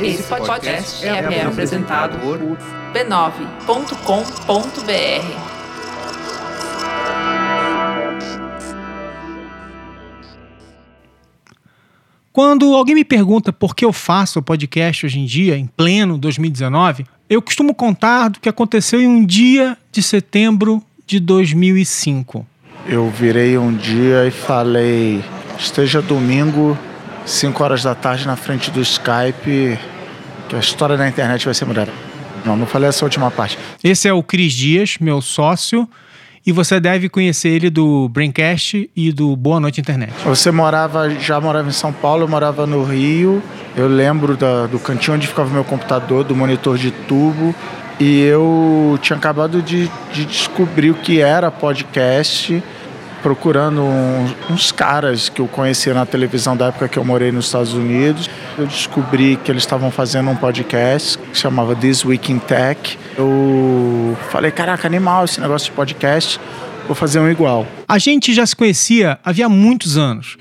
Esse podcast é, é apresentado por b9.com.br. Quando alguém me pergunta por que eu faço o podcast hoje em dia, em pleno 2019, eu costumo contar do que aconteceu em um dia de setembro de 2005. Eu virei um dia e falei: esteja domingo, 5 horas da tarde, na frente do Skype, que a história da internet vai ser mudada. Não, não falei essa última parte. Esse é o Cris Dias, meu sócio e você deve conhecer ele do Braincast e do Boa Noite Internet. Você morava, já morava em São Paulo, eu morava no Rio. Eu lembro da, do cantinho onde ficava o meu computador, do monitor de tubo. E eu tinha acabado de, de descobrir o que era podcast procurando uns, caras que eu conhecia na televisão da época que eu morei nos Estados Unidos. Eu descobri que eles estavam fazendo um podcast que chamava This Week in Tech. Eu falei, caraca, animal esse negócio de podcast, vou fazer um igual. A gente já se conhecia havia muitos anos.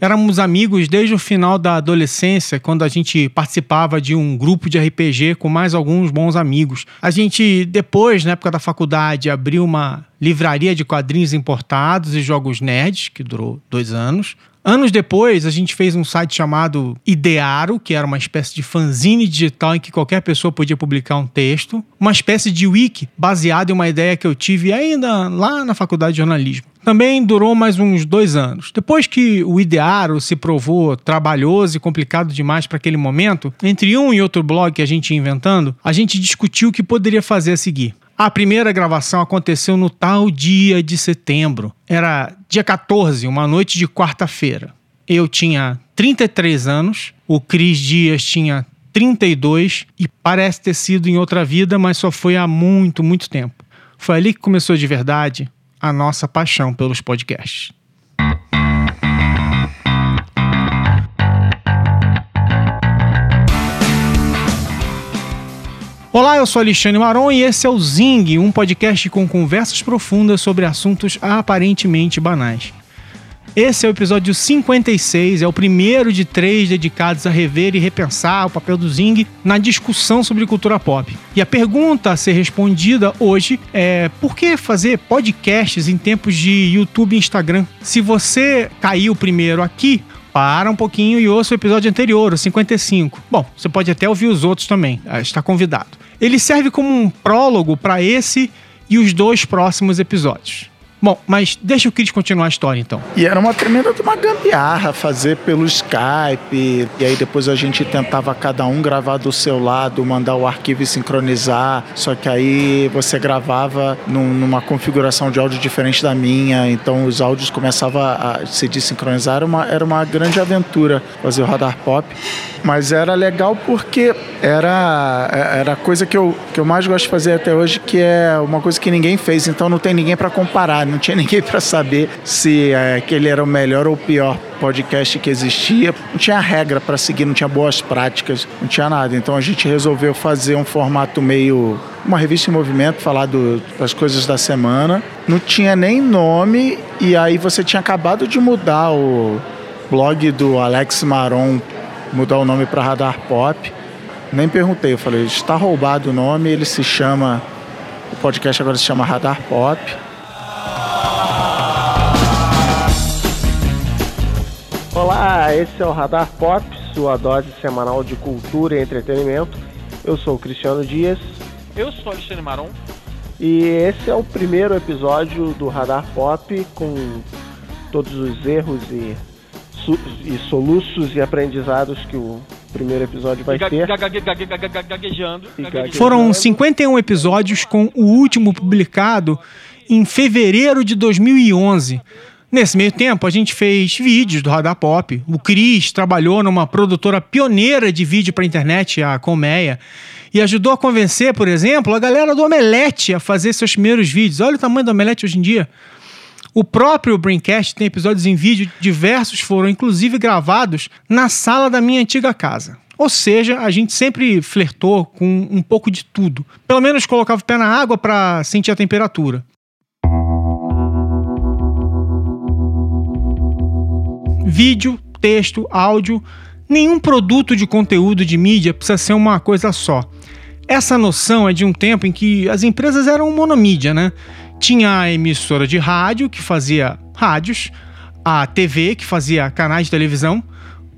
Éramos amigos desde o final da adolescência, quando a gente participava de um grupo de RPG com mais alguns bons amigos. A gente, depois, na época da faculdade, abriu uma livraria de quadrinhos importados e jogos nerds, que durou dois anos. Anos depois, a gente fez um site chamado Idearo, que era uma espécie de fanzine digital em que qualquer pessoa podia publicar um texto, uma espécie de wiki baseado em uma ideia que eu tive ainda lá na faculdade de jornalismo. Também durou mais uns dois anos. Depois que o Idearo se provou trabalhoso e complicado demais para aquele momento, entre um e outro blog que a gente ia inventando, a gente discutiu o que poderia fazer a seguir. A primeira gravação aconteceu no tal dia de setembro. Era dia 14, uma noite de quarta-feira. Eu tinha 33 anos, o Cris Dias tinha 32 e parece ter sido em outra vida, mas só foi há muito, muito tempo. Foi ali que começou de verdade a nossa paixão pelos podcasts. Olá, eu sou Alexandre Maron e esse é o Zing, um podcast com conversas profundas sobre assuntos aparentemente banais. Esse é o episódio 56, é o primeiro de três dedicados a rever e repensar o papel do Zing na discussão sobre cultura pop. E a pergunta a ser respondida hoje é: por que fazer podcasts em tempos de YouTube e Instagram? Se você caiu primeiro aqui, para um pouquinho e ouça o episódio anterior, o 55. Bom, você pode até ouvir os outros também, ah, está convidado. Ele serve como um prólogo para esse e os dois próximos episódios. Bom, mas deixa o Cris continuar a história então. E era uma tremenda uma gambiarra fazer pelo Skype. E aí depois a gente tentava cada um gravar do seu lado, mandar o arquivo e sincronizar. Só que aí você gravava num, numa configuração de áudio diferente da minha. Então os áudios começavam a se desincronizar. Era uma, era uma grande aventura fazer o radar pop. Mas era legal porque era, era a coisa que eu, que eu mais gosto de fazer até hoje, que é uma coisa que ninguém fez. Então não tem ninguém para comparar não tinha ninguém para saber se é, aquele era o melhor ou o pior podcast que existia. Não tinha regra para seguir, não tinha boas práticas, não tinha nada. Então a gente resolveu fazer um formato meio uma revista em movimento, falar do, das coisas da semana. Não tinha nem nome e aí você tinha acabado de mudar o blog do Alex Maron, mudar o nome para Radar Pop. Nem perguntei, eu falei, está roubado o nome, ele se chama o podcast agora se chama Radar Pop. Olá, esse é o Radar Pop, sua dose semanal de cultura e entretenimento. Eu sou o Cristiano Dias. Eu sou Alexandre Maron. E esse é o primeiro episódio do Radar Pop com todos os erros e, e soluços e aprendizados que o primeiro episódio vai ter. Gaguejando. Foram 51 episódios com o último publicado em fevereiro de 2011. Nesse meio tempo, a gente fez vídeos do Radar Pop. O Cris trabalhou numa produtora pioneira de vídeo para internet, a Colmeia, e ajudou a convencer, por exemplo, a galera do Omelete a fazer seus primeiros vídeos. Olha o tamanho do Omelete hoje em dia. O próprio Braincast tem episódios em vídeo, diversos foram inclusive gravados na sala da minha antiga casa. Ou seja, a gente sempre flertou com um pouco de tudo. Pelo menos colocava o pé na água para sentir a temperatura. Vídeo, texto, áudio. Nenhum produto de conteúdo de mídia precisa ser uma coisa só. Essa noção é de um tempo em que as empresas eram monomídia, né? Tinha a emissora de rádio, que fazia rádios, a TV, que fazia canais de televisão,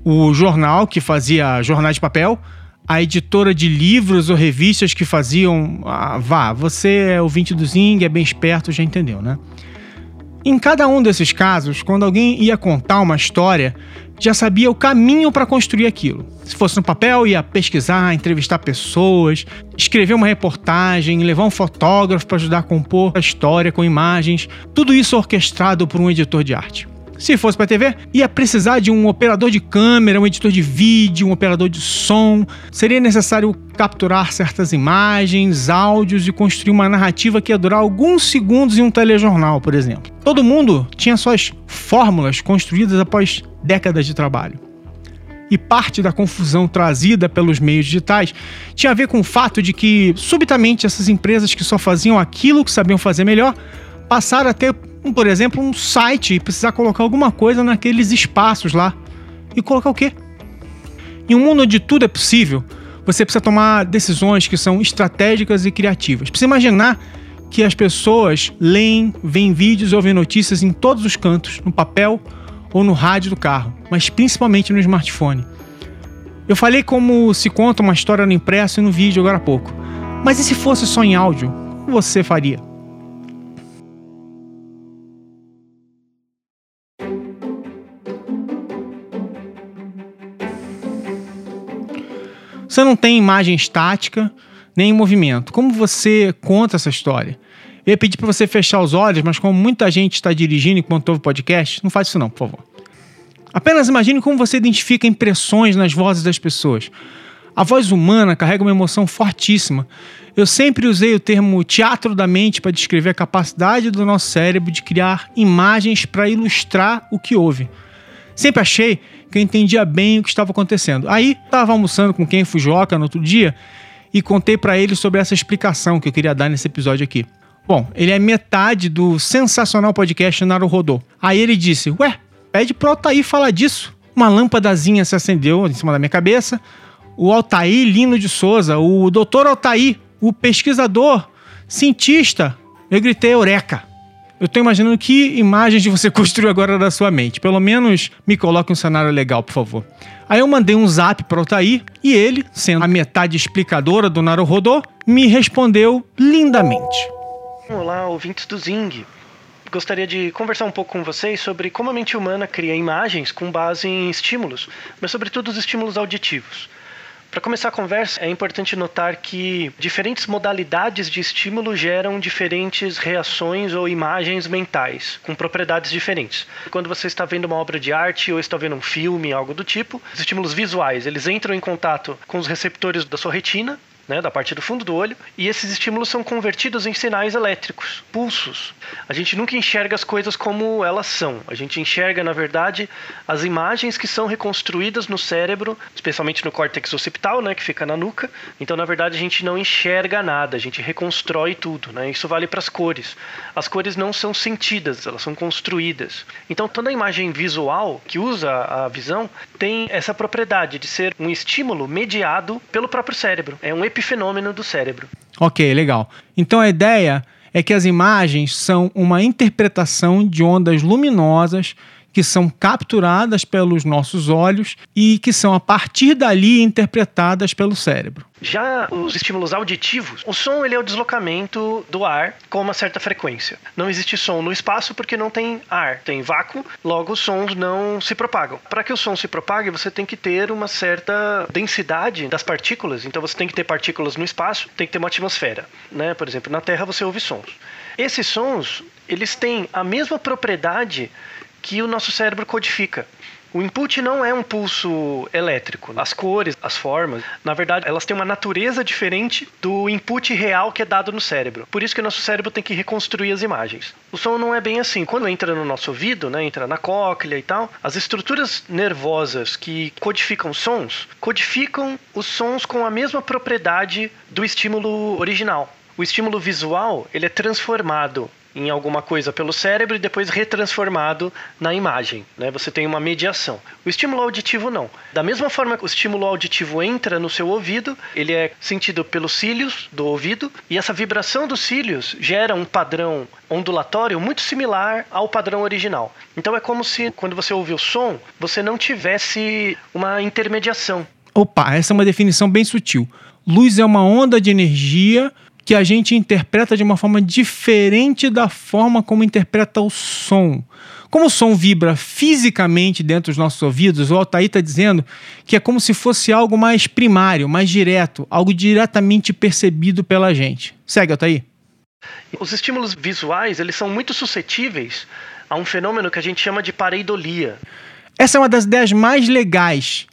o jornal, que fazia jornais de papel, a editora de livros ou revistas que faziam. Ah, vá, você é ouvinte do Zing, é bem esperto, já entendeu, né? Em cada um desses casos, quando alguém ia contar uma história, já sabia o caminho para construir aquilo. Se fosse no papel, ia pesquisar, entrevistar pessoas, escrever uma reportagem, levar um fotógrafo para ajudar a compor a história com imagens, tudo isso orquestrado por um editor de arte. Se fosse para TV, ia precisar de um operador de câmera, um editor de vídeo, um operador de som. Seria necessário capturar certas imagens, áudios e construir uma narrativa que ia durar alguns segundos em um telejornal, por exemplo. Todo mundo tinha suas fórmulas construídas após décadas de trabalho. E parte da confusão trazida pelos meios digitais tinha a ver com o fato de que, subitamente, essas empresas que só faziam aquilo que sabiam fazer melhor passaram a ter por exemplo, um site e precisar colocar alguma coisa naqueles espaços lá. E colocar o quê? Em um mundo onde tudo é possível, você precisa tomar decisões que são estratégicas e criativas. Precisa imaginar que as pessoas leem, veem vídeos e ouvem notícias em todos os cantos, no papel ou no rádio do carro, mas principalmente no smartphone. Eu falei como se conta uma história no impresso e no vídeo agora há pouco. Mas e se fosse só em áudio? Como você faria? Você não tem imagem estática nem movimento. Como você conta essa história? Eu ia pedir para você fechar os olhos, mas como muita gente está dirigindo enquanto ouve o podcast, não faz isso não, por favor. Apenas imagine como você identifica impressões nas vozes das pessoas. A voz humana carrega uma emoção fortíssima. Eu sempre usei o termo teatro da mente para descrever a capacidade do nosso cérebro de criar imagens para ilustrar o que ouve. Sempre achei que eu entendia bem o que estava acontecendo. Aí, estava almoçando com quem Fujoca no outro dia e contei para ele sobre essa explicação que eu queria dar nesse episódio aqui. Bom, ele é metade do sensacional podcast Naruhodô. Aí ele disse: Ué, pede pro Altair falar disso. Uma lâmpadazinha se acendeu em cima da minha cabeça. O Altair Lino de Souza, o doutor Altair, o pesquisador, cientista. Eu gritei eureka. Eu tô imaginando que imagens você construiu agora da sua mente. Pelo menos me coloque um cenário legal, por favor. Aí eu mandei um zap para o Altair e ele, sendo a metade explicadora do Naruhodô, me respondeu lindamente. Olá, ouvintes do Zing. Gostaria de conversar um pouco com vocês sobre como a mente humana cria imagens com base em estímulos, mas sobretudo os estímulos auditivos. Para começar a conversa, é importante notar que diferentes modalidades de estímulo geram diferentes reações ou imagens mentais, com propriedades diferentes. Quando você está vendo uma obra de arte ou está vendo um filme, algo do tipo, os estímulos visuais, eles entram em contato com os receptores da sua retina, né, da parte do fundo do olho, e esses estímulos são convertidos em sinais elétricos, pulsos. A gente nunca enxerga as coisas como elas são. A gente enxerga, na verdade, as imagens que são reconstruídas no cérebro, especialmente no córtex occipital, né, que fica na nuca. Então, na verdade, a gente não enxerga nada, a gente reconstrói tudo. Né? Isso vale para as cores. As cores não são sentidas, elas são construídas. Então, toda a imagem visual que usa a visão tem essa propriedade de ser um estímulo mediado pelo próprio cérebro. É um epifenômeno do cérebro. Ok, legal. Então a ideia é que as imagens são uma interpretação de ondas luminosas que são capturadas pelos nossos olhos e que são a partir dali interpretadas pelo cérebro. Já os estímulos auditivos, o som ele é o deslocamento do ar com uma certa frequência. Não existe som no espaço porque não tem ar, tem vácuo, logo os sons não se propagam. Para que o som se propague, você tem que ter uma certa densidade das partículas, então você tem que ter partículas no espaço, tem que ter uma atmosfera, né? Por exemplo, na Terra você ouve sons. Esses sons, eles têm a mesma propriedade que o nosso cérebro codifica. O input não é um pulso elétrico. As cores, as formas, na verdade, elas têm uma natureza diferente do input real que é dado no cérebro. Por isso que o nosso cérebro tem que reconstruir as imagens. O som não é bem assim. Quando entra no nosso ouvido, né, entra na cóclea e tal, as estruturas nervosas que codificam sons, codificam os sons com a mesma propriedade do estímulo original. O estímulo visual ele é transformado em alguma coisa pelo cérebro e depois retransformado na imagem. Né? Você tem uma mediação. O estímulo auditivo não. Da mesma forma que o estímulo auditivo entra no seu ouvido, ele é sentido pelos cílios do ouvido e essa vibração dos cílios gera um padrão ondulatório muito similar ao padrão original. Então é como se quando você ouve o som, você não tivesse uma intermediação. Opa, essa é uma definição bem sutil. Luz é uma onda de energia que a gente interpreta de uma forma diferente da forma como interpreta o som. Como o som vibra fisicamente dentro dos nossos ouvidos, o Altair está dizendo que é como se fosse algo mais primário, mais direto, algo diretamente percebido pela gente. Segue, Altair. Os estímulos visuais, eles são muito suscetíveis a um fenômeno que a gente chama de pareidolia. Essa é uma das ideias mais legais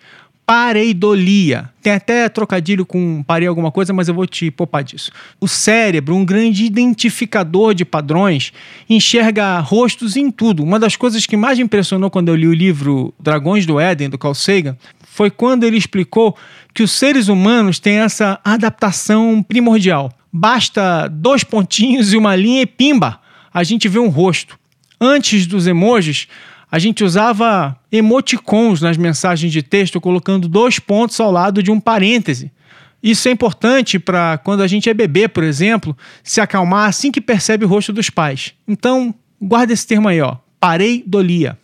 pareidolia. Tem até trocadilho com parei alguma coisa, mas eu vou te poupar disso. O cérebro, um grande identificador de padrões, enxerga rostos em tudo. Uma das coisas que mais me impressionou quando eu li o livro Dragões do Éden, do Carl Sagan, foi quando ele explicou que os seres humanos têm essa adaptação primordial. Basta dois pontinhos e uma linha e pimba, a gente vê um rosto. Antes dos emojis, a gente usava emoticons nas mensagens de texto, colocando dois pontos ao lado de um parêntese. Isso é importante para quando a gente é bebê, por exemplo, se acalmar assim que percebe o rosto dos pais. Então, guarda esse termo aí, ó, pareidolia.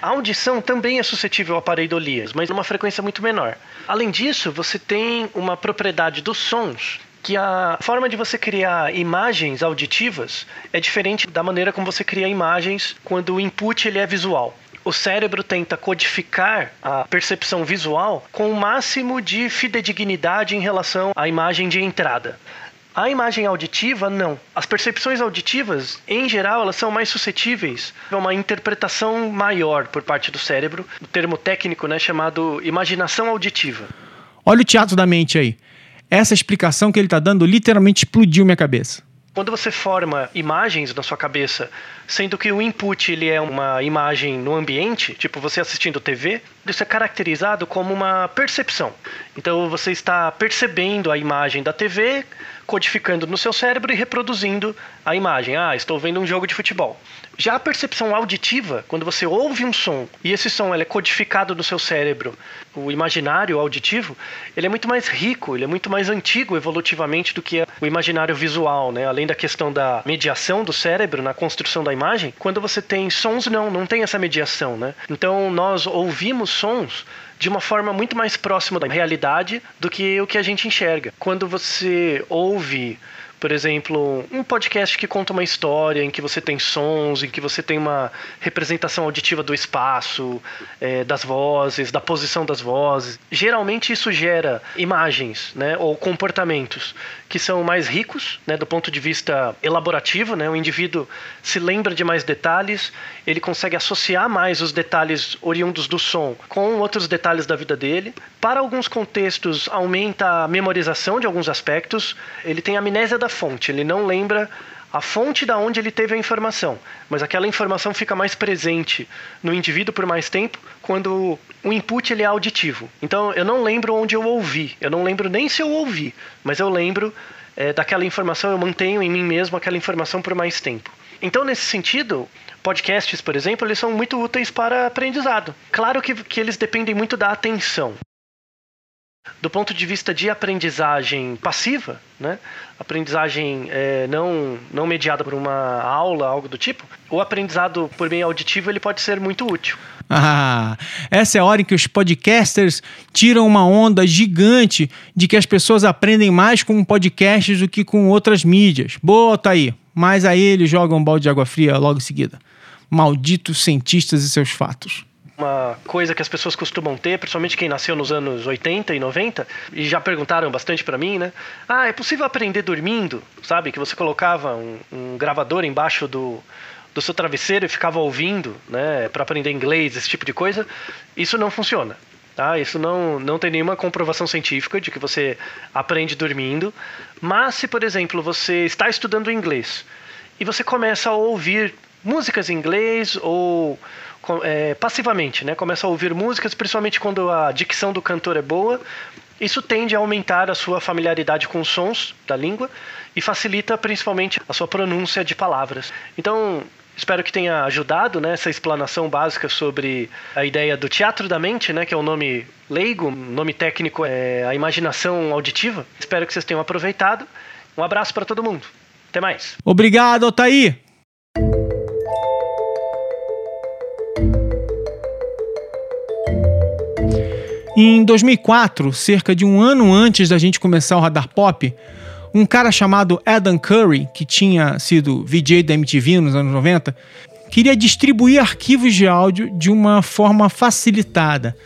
A audição também é suscetível a pareidolias, mas numa frequência muito menor. Além disso, você tem uma propriedade dos sons que a forma de você criar imagens auditivas é diferente da maneira como você cria imagens quando o input ele é visual. O cérebro tenta codificar a percepção visual com o máximo de fidedignidade em relação à imagem de entrada. A imagem auditiva, não. As percepções auditivas, em geral, elas são mais suscetíveis a uma interpretação maior por parte do cérebro. O termo técnico né, chamado imaginação auditiva. Olha o teatro da mente aí. Essa explicação que ele está dando literalmente explodiu minha cabeça. Quando você forma imagens na sua cabeça, sendo que o input ele é uma imagem no ambiente, tipo você assistindo TV, isso é caracterizado como uma percepção. Então você está percebendo a imagem da TV, codificando no seu cérebro e reproduzindo a imagem. Ah, estou vendo um jogo de futebol. Já a percepção auditiva, quando você ouve um som e esse som é codificado no seu cérebro, o imaginário auditivo, ele é muito mais rico, ele é muito mais antigo evolutivamente do que o imaginário visual, né? Além da questão da mediação do cérebro na construção da imagem, quando você tem sons não, não tem essa mediação, né? Então nós ouvimos sons de uma forma muito mais próxima da realidade do que o que a gente enxerga. Quando você ouve por exemplo, um podcast que conta uma história em que você tem sons, em que você tem uma representação auditiva do espaço, é, das vozes, da posição das vozes. Geralmente isso gera imagens, né, ou comportamentos que são mais ricos, né, do ponto de vista elaborativo, né, o indivíduo se lembra de mais detalhes, ele consegue associar mais os detalhes oriundos do som com outros detalhes da vida dele. Para alguns contextos, aumenta a memorização de alguns aspectos, ele tem amnésia da fonte, ele não lembra a fonte da onde ele teve a informação, mas aquela informação fica mais presente no indivíduo por mais tempo quando o input ele é auditivo. Então eu não lembro onde eu ouvi, eu não lembro nem se eu ouvi, mas eu lembro é, daquela informação, eu mantenho em mim mesmo aquela informação por mais tempo. Então nesse sentido, podcasts, por exemplo, eles são muito úteis para aprendizado. Claro que, que eles dependem muito da atenção. Do ponto de vista de aprendizagem passiva, né? aprendizagem é, não, não mediada por uma aula, algo do tipo, o aprendizado por meio auditivo ele pode ser muito útil. Ah, essa é a hora em que os podcasters tiram uma onda gigante de que as pessoas aprendem mais com podcasts do que com outras mídias. Boa, tá aí. Mas aí eles jogam um balde de água fria logo em seguida. Malditos cientistas e seus fatos uma coisa que as pessoas costumam ter, principalmente quem nasceu nos anos 80 e 90, e já perguntaram bastante para mim, né? Ah, é possível aprender dormindo? Sabe? Que você colocava um, um gravador embaixo do, do seu travesseiro e ficava ouvindo, né? Para aprender inglês, esse tipo de coisa. Isso não funciona. Tá? Isso não, não tem nenhuma comprovação científica de que você aprende dormindo. Mas se, por exemplo, você está estudando inglês e você começa a ouvir músicas em inglês ou é, passivamente, né? Começa a ouvir músicas, principalmente quando a dicção do cantor é boa, Isso tende a aumentar a sua familiaridade com os sons da língua e facilita principalmente a sua pronúncia de palavras. Então, Espero que tenha ajudado né, explanação básica sobre a ideia do teatro da mente, né, que é o nome leigo, nome técnico é a imaginação auditiva. Espero que vocês tenham aproveitado. Um abraço para todo mundo. Até mais. Obrigado, Altair! Em 2004, cerca de um ano antes da gente começar o Radar Pop, um cara chamado Adam Curry, que tinha sido VJ da MTV nos anos 90, queria distribuir arquivos de áudio de uma forma facilitada.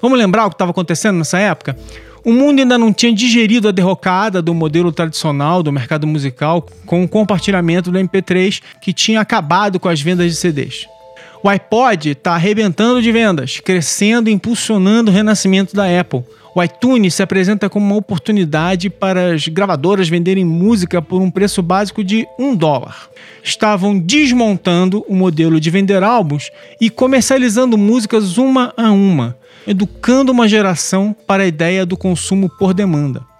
Vamos lembrar o que estava acontecendo nessa época? O mundo ainda não tinha digerido a derrocada do modelo tradicional do mercado musical com o compartilhamento do MP3 que tinha acabado com as vendas de CDs. O iPod está arrebentando de vendas, crescendo e impulsionando o renascimento da Apple. O iTunes se apresenta como uma oportunidade para as gravadoras venderem música por um preço básico de um dólar. Estavam desmontando o modelo de vender álbuns e comercializando músicas uma a uma, educando uma geração para a ideia do consumo por demanda.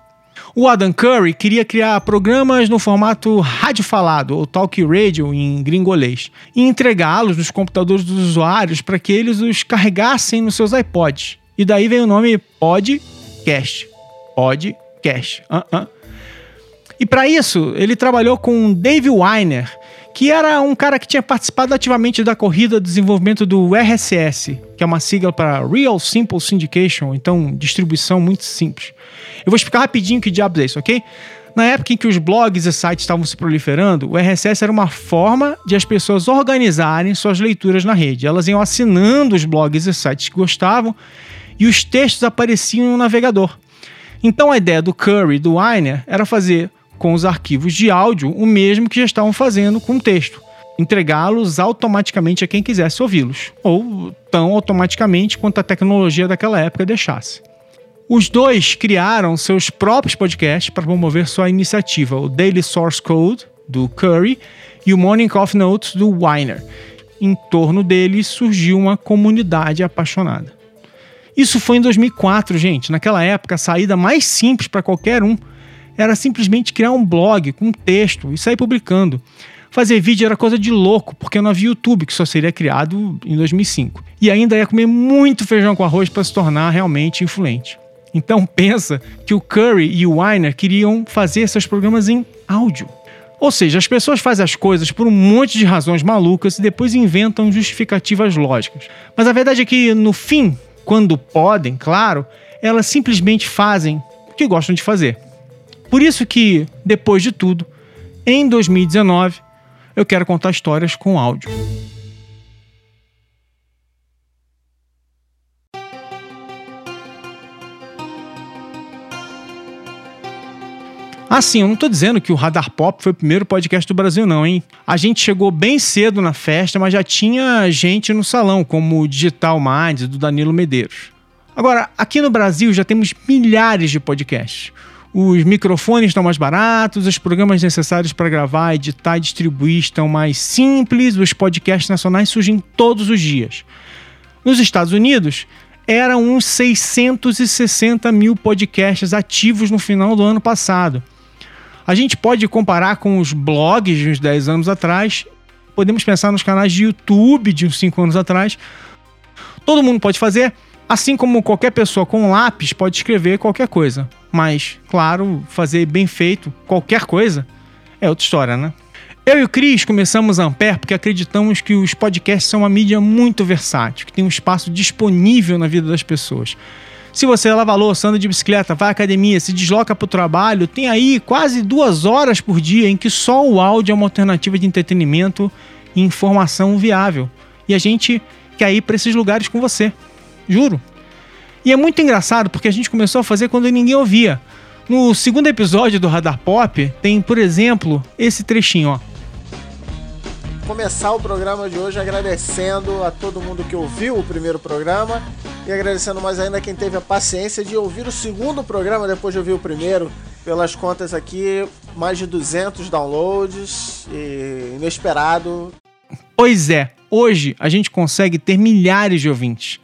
O Adam Curry queria criar programas no formato rádio falado, ou talk radio em gringolês, e entregá-los nos computadores dos usuários para que eles os carregassem nos seus iPods. E daí vem o nome Podcast. Podcast. Uh -uh. E para isso, ele trabalhou com Dave Weiner, que era um cara que tinha participado ativamente da corrida de desenvolvimento do RSS, que é uma sigla para Real Simple Syndication, então distribuição muito simples. Eu vou explicar rapidinho que diabos é isso, ok? Na época em que os blogs e sites estavam se proliferando, o RSS era uma forma de as pessoas organizarem suas leituras na rede. Elas iam assinando os blogs e sites que gostavam e os textos apareciam no navegador. Então a ideia do Curry e do Weiner era fazer com os arquivos de áudio o mesmo que já estavam fazendo com o texto. Entregá-los automaticamente a quem quisesse ouvi-los, ou tão automaticamente quanto a tecnologia daquela época deixasse. Os dois criaram seus próprios podcasts para promover sua iniciativa, o Daily Source Code, do Curry, e o Morning Coffee Notes, do Weiner. Em torno deles surgiu uma comunidade apaixonada. Isso foi em 2004, gente. Naquela época, a saída mais simples para qualquer um era simplesmente criar um blog com texto e sair publicando. Fazer vídeo era coisa de louco, porque não havia YouTube, que só seria criado em 2005. E ainda ia comer muito feijão com arroz para se tornar realmente influente. Então pensa que o Curry e o Weiner queriam fazer seus programas em áudio. Ou seja, as pessoas fazem as coisas por um monte de razões malucas e depois inventam justificativas lógicas. Mas a verdade é que, no fim, quando podem, claro, elas simplesmente fazem o que gostam de fazer. Por isso que, depois de tudo, em 2019, eu quero contar histórias com áudio. Assim, eu não tô dizendo que o Radar Pop foi o primeiro podcast do Brasil, não, hein? A gente chegou bem cedo na festa, mas já tinha gente no salão, como o Digital Minds do Danilo Medeiros. Agora, aqui no Brasil já temos milhares de podcasts. Os microfones estão mais baratos, os programas necessários para gravar, editar e distribuir estão mais simples, os podcasts nacionais surgem todos os dias. Nos Estados Unidos, eram uns 660 mil podcasts ativos no final do ano passado. A gente pode comparar com os blogs de uns 10 anos atrás, podemos pensar nos canais de YouTube de uns 5 anos atrás. Todo mundo pode fazer, assim como qualquer pessoa com um lápis pode escrever qualquer coisa. Mas, claro, fazer bem feito qualquer coisa é outra história, né? Eu e o Cris começamos a porque acreditamos que os podcasts são uma mídia muito versátil, que tem um espaço disponível na vida das pessoas. Se você lava louça, anda de bicicleta, vai à academia, se desloca para o trabalho, tem aí quase duas horas por dia em que só o áudio é uma alternativa de entretenimento e informação viável. E a gente quer ir para esses lugares com você. Juro. E é muito engraçado porque a gente começou a fazer quando ninguém ouvia. No segundo episódio do Radar Pop, tem, por exemplo, esse trechinho, ó começar o programa de hoje agradecendo a todo mundo que ouviu o primeiro programa e agradecendo mais ainda quem teve a paciência de ouvir o segundo programa depois de ouvir o primeiro. Pelas contas aqui, mais de 200 downloads e inesperado. Pois é, hoje a gente consegue ter milhares de ouvintes.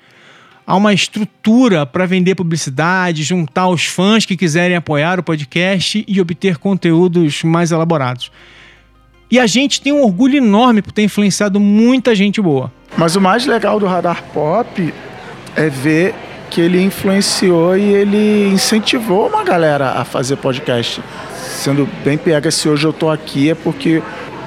Há uma estrutura para vender publicidade, juntar os fãs que quiserem apoiar o podcast e obter conteúdos mais elaborados. E a gente tem um orgulho enorme por ter influenciado muita gente boa. Mas o mais legal do Radar Pop é ver que ele influenciou e ele incentivou uma galera a fazer podcast. Sendo bem pega se hoje eu tô aqui é porque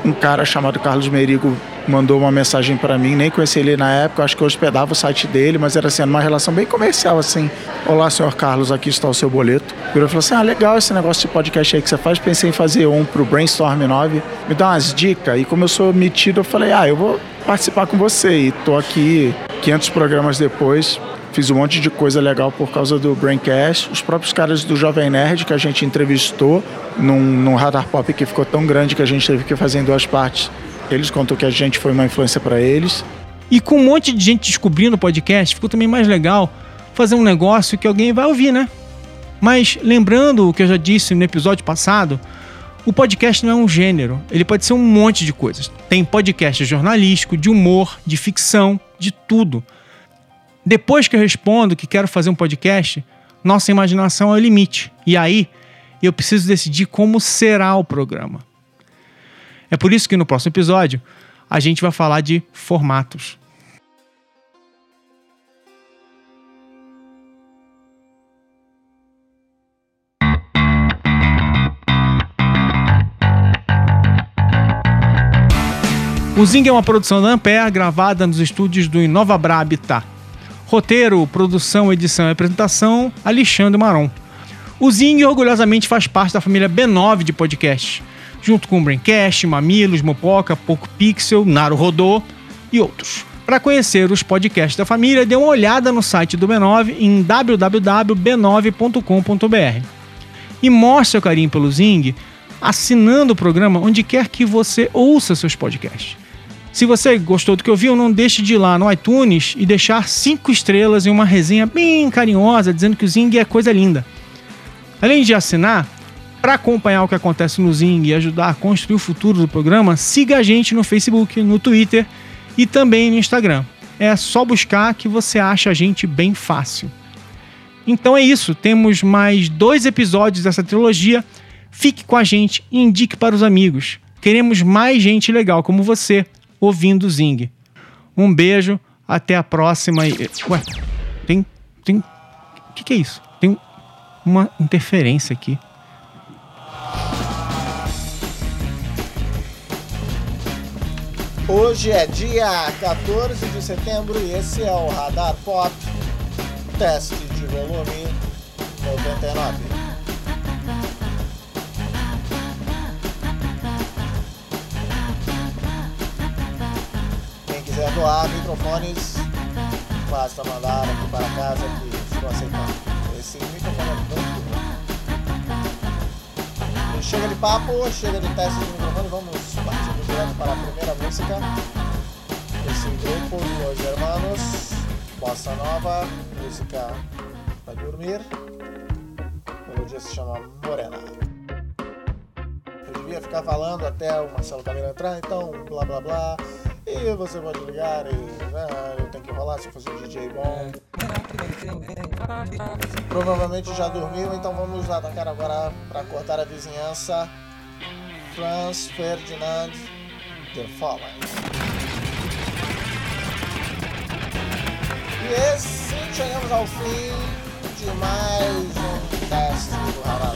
um cara chamado Carlos Merigo mandou uma mensagem para mim, nem conheci ele na época, acho que eu hospedava o site dele, mas era assim, uma relação bem comercial, assim. Olá, senhor Carlos, aqui está o seu boleto. Ele falou assim: ah, legal esse negócio de podcast aí que você faz, pensei em fazer um pro Brainstorm 9, me dá umas dicas. E como eu sou metido, eu falei: ah, eu vou participar com você. E tô aqui 500 programas depois, Fiz um monte de coisa legal por causa do Braincast. Os próprios caras do Jovem Nerd que a gente entrevistou num, num Radar Pop que ficou tão grande que a gente teve que fazer em duas partes. Eles contou que a gente foi uma influência para eles. E com um monte de gente descobrindo o podcast, ficou também mais legal fazer um negócio que alguém vai ouvir, né? Mas lembrando o que eu já disse no episódio passado, o podcast não é um gênero, ele pode ser um monte de coisas. Tem podcast jornalístico, de humor, de ficção, de tudo. Depois que eu respondo que quero fazer um podcast, nossa imaginação é o limite. E aí, eu preciso decidir como será o programa. É por isso que no próximo episódio a gente vai falar de formatos. O Zing é uma produção da Ampere gravada nos estúdios do Inova Bra Habitat. Roteiro, produção, edição e apresentação, Alexandre Maron. O Zing orgulhosamente faz parte da família B9 de podcasts, junto com Braincast, Mamilos, Mopoca, Poco Pixel, Naro Rodô e outros. Para conhecer os podcasts da família, dê uma olhada no site do B9 em www.b9.com.br. E mostre seu carinho pelo Zing assinando o programa onde quer que você ouça seus podcasts. Se você gostou do que ouviu, não deixe de ir lá no iTunes e deixar cinco estrelas e uma resenha bem carinhosa dizendo que o Zing é coisa linda. Além de assinar, para acompanhar o que acontece no Zing e ajudar a construir o futuro do programa, siga a gente no Facebook, no Twitter e também no Instagram. É só buscar que você acha a gente bem fácil. Então é isso, temos mais dois episódios dessa trilogia. Fique com a gente e indique para os amigos. Queremos mais gente legal como você ouvindo Zing. Um beijo, até a próxima. Ué, tem. tem o que, que é isso? Tem uma interferência aqui. Hoje é dia 14 de setembro e esse é o Radar Pop, teste de volume 99. quiser doar microfones, basta mandar aqui para casa que estou aceitando. Esse microfone é muito bom. chega de papo, chega de teste de microfone, vamos direto para a primeira música. Esse grupo, Los Hermanos, Bossa Nova, música para dormir. A melodia se chama Morena. Eu devia ficar falando até o Marcelo Camilo entrar, então blá blá blá. E você pode ligar e né, eu tenho que rolar se fosse um DJ bom. Provavelmente já dormiu, então vamos atacar agora para cortar a vizinhança. Franz Ferdinand The Fallen. E assim chegamos ao fim de mais um teste do Radar